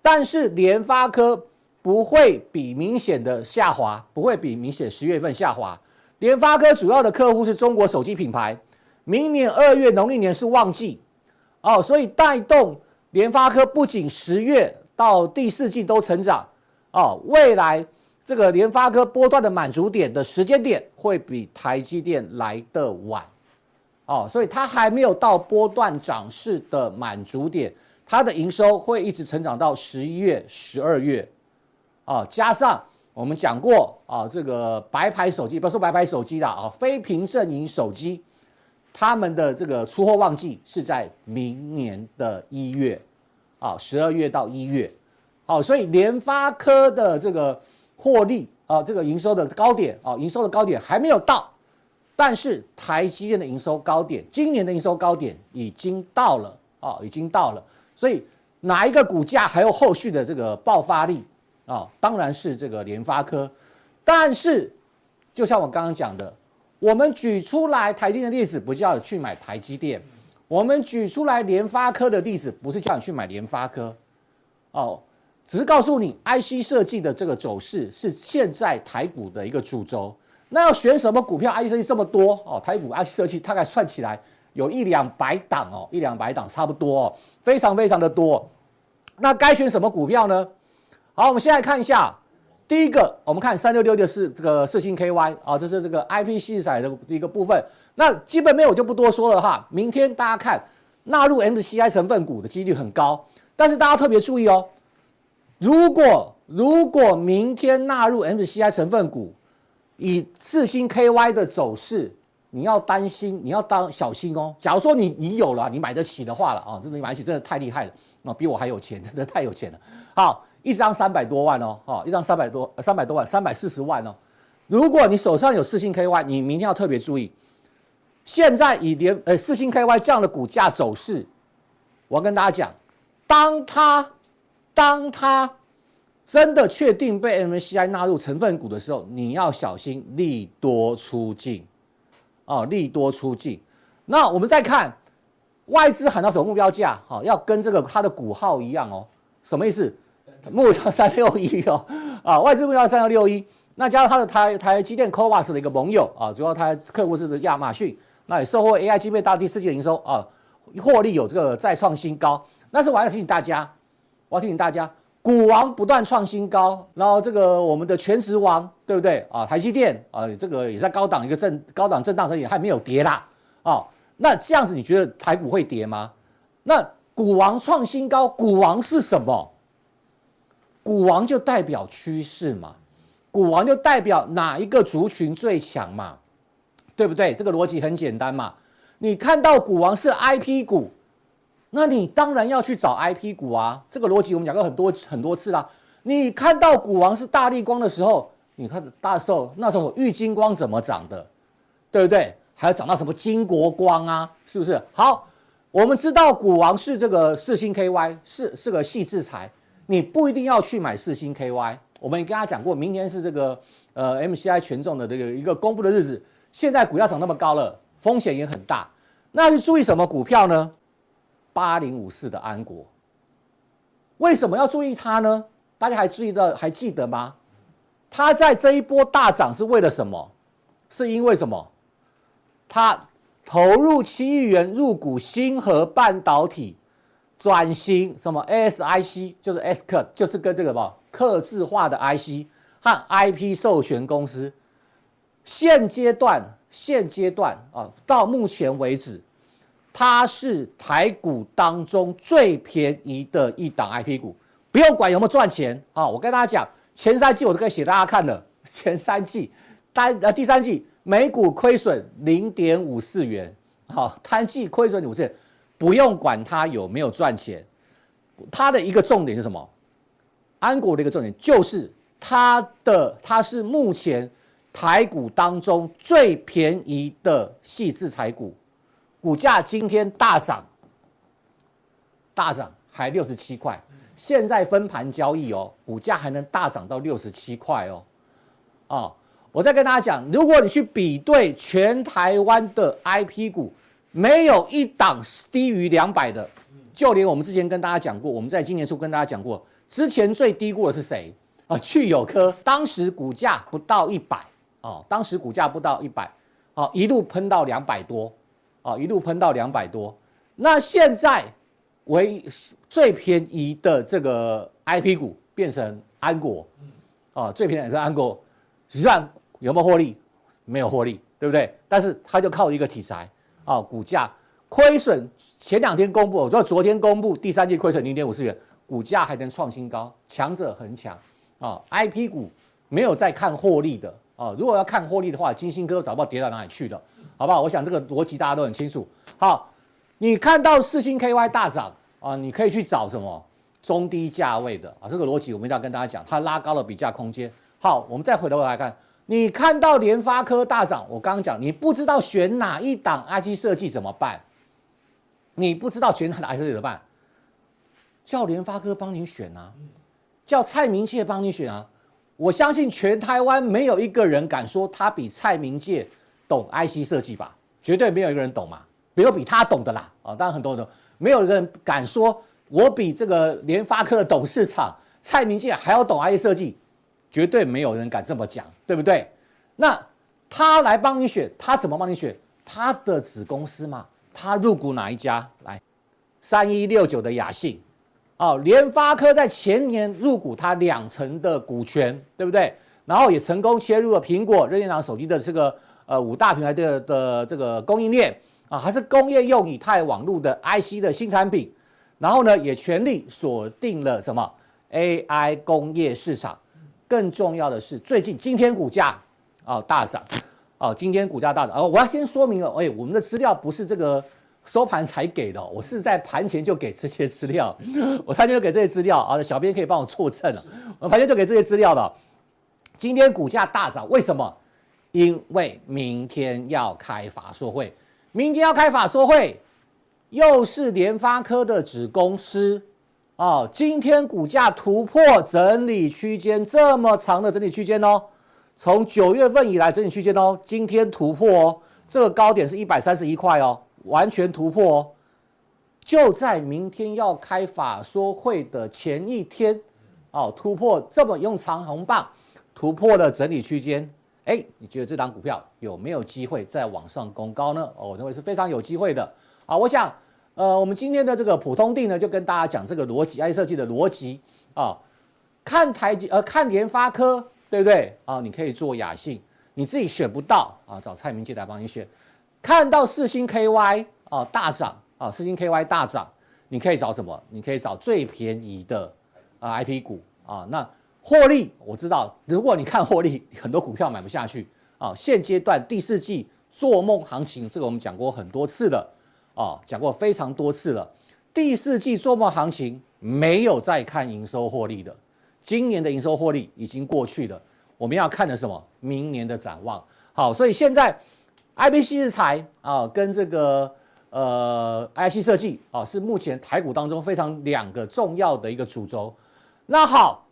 但是联发科。不会比明显的下滑，不会比明显十月份下滑。联发科主要的客户是中国手机品牌，明年二月农历年是旺季，哦，所以带动联发科不仅十月到第四季都成长，哦，未来这个联发科波段的满足点的时间点会比台积电来的晚，哦，所以它还没有到波段涨势的满足点，它的营收会一直成长到十一月、十二月。啊，加上我们讲过啊，这个白牌手机，不要说白牌手机了啊，非屏阵营手机，他们的这个出货旺季是在明年的一月，啊，十二月到一月，好，所以联发科的这个获利啊，这个营收的高点啊，营收的高点还没有到，但是台积电的营收高点，今年的营收高点已经到了啊，已经到了，所以哪一个股价还有后续的这个爆发力？啊、哦，当然是这个联发科，但是就像我刚刚讲的，我们举出来台积电的例子，不叫你去买台积电；我们举出来联发科的例子，不是叫你去买联发科。哦，只是告诉你，IC 设计的这个走势是现在台股的一个主轴。那要选什么股票？IC 设计这么多哦，台股 IC 设计大概算起来有一两百档哦，一两百档差不多哦，非常非常的多。那该选什么股票呢？好，我们先来看一下，第一个，我们看三六六的是这个四星 KY 啊，这是这个 IP 细载的一个部分。那基本面我就不多说了哈。明天大家看纳入 MCI 成分股的几率很高，但是大家特别注意哦，如果如果明天纳入 MCI 成分股，以四星 KY 的走势，你要担心，你要当小心哦。假如说你你有了，你买得起的话了啊，真的你买得起，真的太厉害了啊，比我还有钱，真的太有钱了。好。一张三百多万哦，哈，一张三百多，三百多万，三百四十万哦。如果你手上有四星 KY，你明天要特别注意。现在以联呃四星 KY 这样的股价走势，我要跟大家讲，当它当它真的确定被 MSCI 纳入成分股的时候，你要小心利多出尽哦，利多出尽。那我们再看外资喊到什么目标价？哈，要跟这个它的股号一样哦，什么意思？目标三六一哦，啊，外资目标三六六一，那加上它的台台积电 CoWoS 的一个盟友啊，主要它客户是亚马逊，那也收获 AI 晶片大第四季的营收啊，获利有这个再创新高。但是我要提醒大家，我要提醒大家，股王不断创新高，然后这个我们的全值王对不对啊？台积电啊，这个也在高档一个震高档震荡整理，还没有跌啦啊。那这样子你觉得台股会跌吗？那股王创新高，股王是什么？股王就代表趋势嘛，股王就代表哪一个族群最强嘛，对不对？这个逻辑很简单嘛。你看到股王是 IP 股，那你当然要去找 IP 股啊。这个逻辑我们讲过很多很多次啦。你看到股王是大立光的时候，你看大时候那时候玉金光怎么涨的，对不对？还要涨到什么金国光啊，是不是？好，我们知道股王是这个四星 KY，是是个矽智财。你不一定要去买四星 KY，我们也跟他讲过，明天是这个呃 MCI 权重的这个一个公布的日子。现在股价涨那么高了，风险也很大。那要注意什么股票呢？八零五四的安国，为什么要注意它呢？大家还注意到还记得吗？它在这一波大涨是为了什么？是因为什么？它投入七亿元入股星河半导体。转型什么 ASIC 就是 S 刻就是跟这个什么刻制化的 IC 和 IP 授权公司。现阶段现阶段啊，到目前为止，它是台股当中最便宜的一档 IP 股，不用管有没有赚钱啊。我跟大家讲，前三季我都可以写大家看了，前三季单呃第三季每股亏损零点五四元，好，单季亏损五四元。不用管它有没有赚钱，它的一个重点是什么？安国的一个重点就是它的它是目前台股当中最便宜的矽智财股，股价今天大涨，大涨还六十七块，现在分盘交易哦，股价还能大涨到六十七块哦，啊，我再跟大家讲，如果你去比对全台湾的 IP 股，没有一档低于两百的，就连我们之前跟大家讲过，我们在今年初跟大家讲过，之前最低估的是谁啊？聚友科，当时股价不到一百。哦，当时股价不到一百，哦，一路喷到两百多，啊，一路喷到两百多。那现在为最便宜的这个 IP 股变成安国，啊，最便宜的安国，实际上有没有获利？没有获利，对不对？但是它就靠一个题材，啊，股价亏损，前两天公布，我说昨天公布第三季亏损零点五四元，股价还能创新高，强者恒强，啊，IP 股没有在看获利的。啊，如果要看获利的话，晶心科找不到跌到哪里去了，好不好？我想这个逻辑大家都很清楚。好，你看到四星 KY 大涨啊，你可以去找什么中低价位的啊，这个逻辑我们一定要跟大家讲，它拉高了比价空间。好，我们再回头来看，你看到联发科大涨，我刚刚讲你不知道选哪一档 IC 设计怎么办？你不知道选哪档 IC 设计怎么办？叫联发科帮你选啊，叫蔡明介帮你选啊。我相信全台湾没有一个人敢说他比蔡明介懂 IC 设计吧，绝对没有一个人懂嘛，没有比他懂的啦。啊，当然很多人都没有一个人敢说我比这个联发科的董事长蔡明介还要懂 IC 设计，绝对没有人敢这么讲，对不对？那他来帮你选，他怎么帮你选？他的子公司嘛，他入股哪一家？来，三一六九的雅信。哦，联发科在前年入股它两成的股权，对不对？然后也成功切入了苹果任天堂手机的这个呃五大平台的的这个供应链啊，还是工业用以太网络的 IC 的新产品。然后呢，也全力锁定了什么 AI 工业市场。更重要的是，最近今天股价啊大涨，哦，今天股价大涨。哦，我要先说明了，哎，我们的资料不是这个。收盘才给的，我是在盘前就给这些资料，我盘前就给这些资料啊，小编可以帮我作证了。我盘前就给这些资料了。今天股价大涨，为什么？因为明天要开法说会，明天要开法说会，又是联发科的子公司哦。今天股价突破整理区间，这么长的整理区间哦，从九月份以来整理区间哦，今天突破哦，这个高点是一百三十一块哦。完全突破哦！就在明天要开法说会的前一天，哦，突破这么用长红棒突破了整理区间，哎，你觉得这档股票有没有机会再往上攻高呢？哦，我认为是非常有机会的。啊，我想，呃，我们今天的这个普通地呢，就跟大家讲这个逻辑，IC 设计的逻辑啊，看台积，呃，看联发科，对不对？啊，你可以做亚信，你自己选不到啊，找蔡明介来帮你选。看到四星 KY 啊大涨啊，四星 KY 大涨，你可以找什么？你可以找最便宜的啊 IP 股啊。那获利我知道，如果你看获利，很多股票买不下去啊。现阶段第四季做梦行情，这个我们讲过很多次了啊，讲过非常多次了。第四季做梦行情没有再看营收获利的，今年的营收获利已经过去了，我们要看的什么？明年的展望。好，所以现在。IP 矽智财啊，跟这个呃 IC 设计啊，是目前台股当中非常两个重要的一个主轴。那好，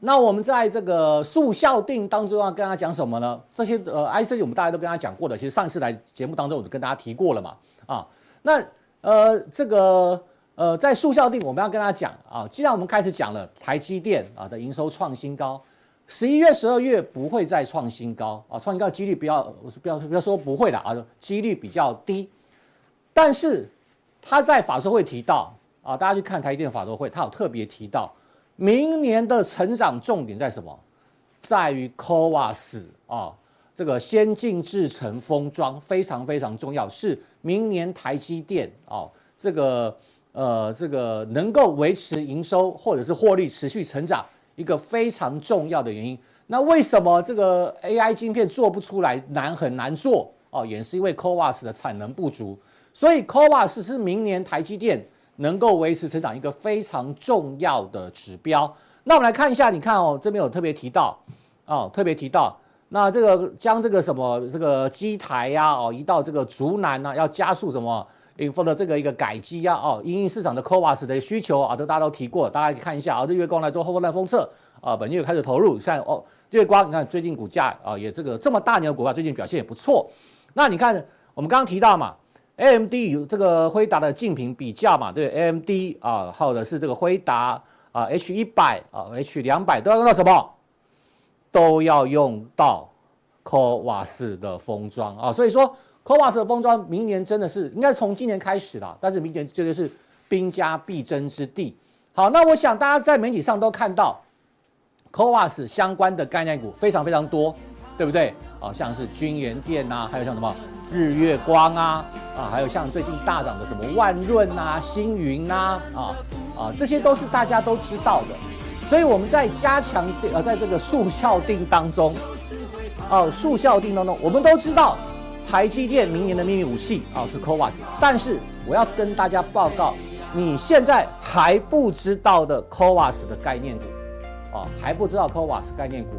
那我们在这个速效定当中要跟他讲什么呢？这些呃 IC 我们大家都跟他讲过的，其实上次来节目当中我就跟大家提过了嘛。啊，那呃这个呃在速效定我们要跟他讲啊，既然我们开始讲了台积电啊的营收创新高。十一月、十二月不会再创新高啊，创新高几率比较，我是不要不要说不会的啊，几率比较低。但是他在法说会提到啊，大家去看台积电法说会，他有特别提到，明年的成长重点在什么？在于 CoWAS 啊，这个先进制程封装非常非常重要，是明年台积电啊，这个呃这个能够维持营收或者是获利持续成长。一个非常重要的原因，那为什么这个 AI 晶片做不出来，难很难做哦？也是因为 CoWAS 的产能不足，所以 CoWAS 是明年台积电能够维持成长一个非常重要的指标。那我们来看一下，你看哦，这边有特别提到哦，特别提到那这个将这个什么这个机台呀哦移到这个竹南呢，要加速什么 info 的这个一个改机呀哦，因应市场的 CoWoS 的需求啊，这大家都提过，大家可以看一下啊，日月光来做后波段封测啊，本月开始投入，像哦日月光你看最近股价啊也这个这么大年的股价最近表现也不错，那你看我们刚刚提到嘛。AMD 有这个辉达的竞品比较嘛？对，AMD 啊，或者是这个辉达啊，H 一百啊，H 两百都要用到什么？都要用到 CoWoS 的封装啊。所以说 CoWoS 的封装，明年真的是应该从今年开始了，但是明年绝对是兵家必争之地。好，那我想大家在媒体上都看到 CoWoS 相关的概念股非常非常多，对不对？啊，像是军研电呐，还有像什么？日月光啊啊，还有像最近大涨的什么万润呐、星云呐啊啊，这些都是大家都知道的。所以我们在加强呃，在这个速效定当中，哦、啊，速效定当中，我们都知道台积电明年的秘密武器啊是 CoWoS，但是我要跟大家报告，你现在还不知道的 CoWoS 的概念股啊，还不知道 CoWoS 概念股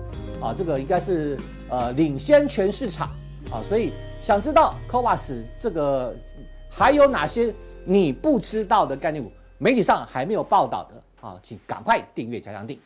啊，这个应该是呃领先全市场啊，所以。想知道 CoWoS 这个还有哪些你不知道的概念股？媒体上还没有报道的啊，请赶快订阅加强订。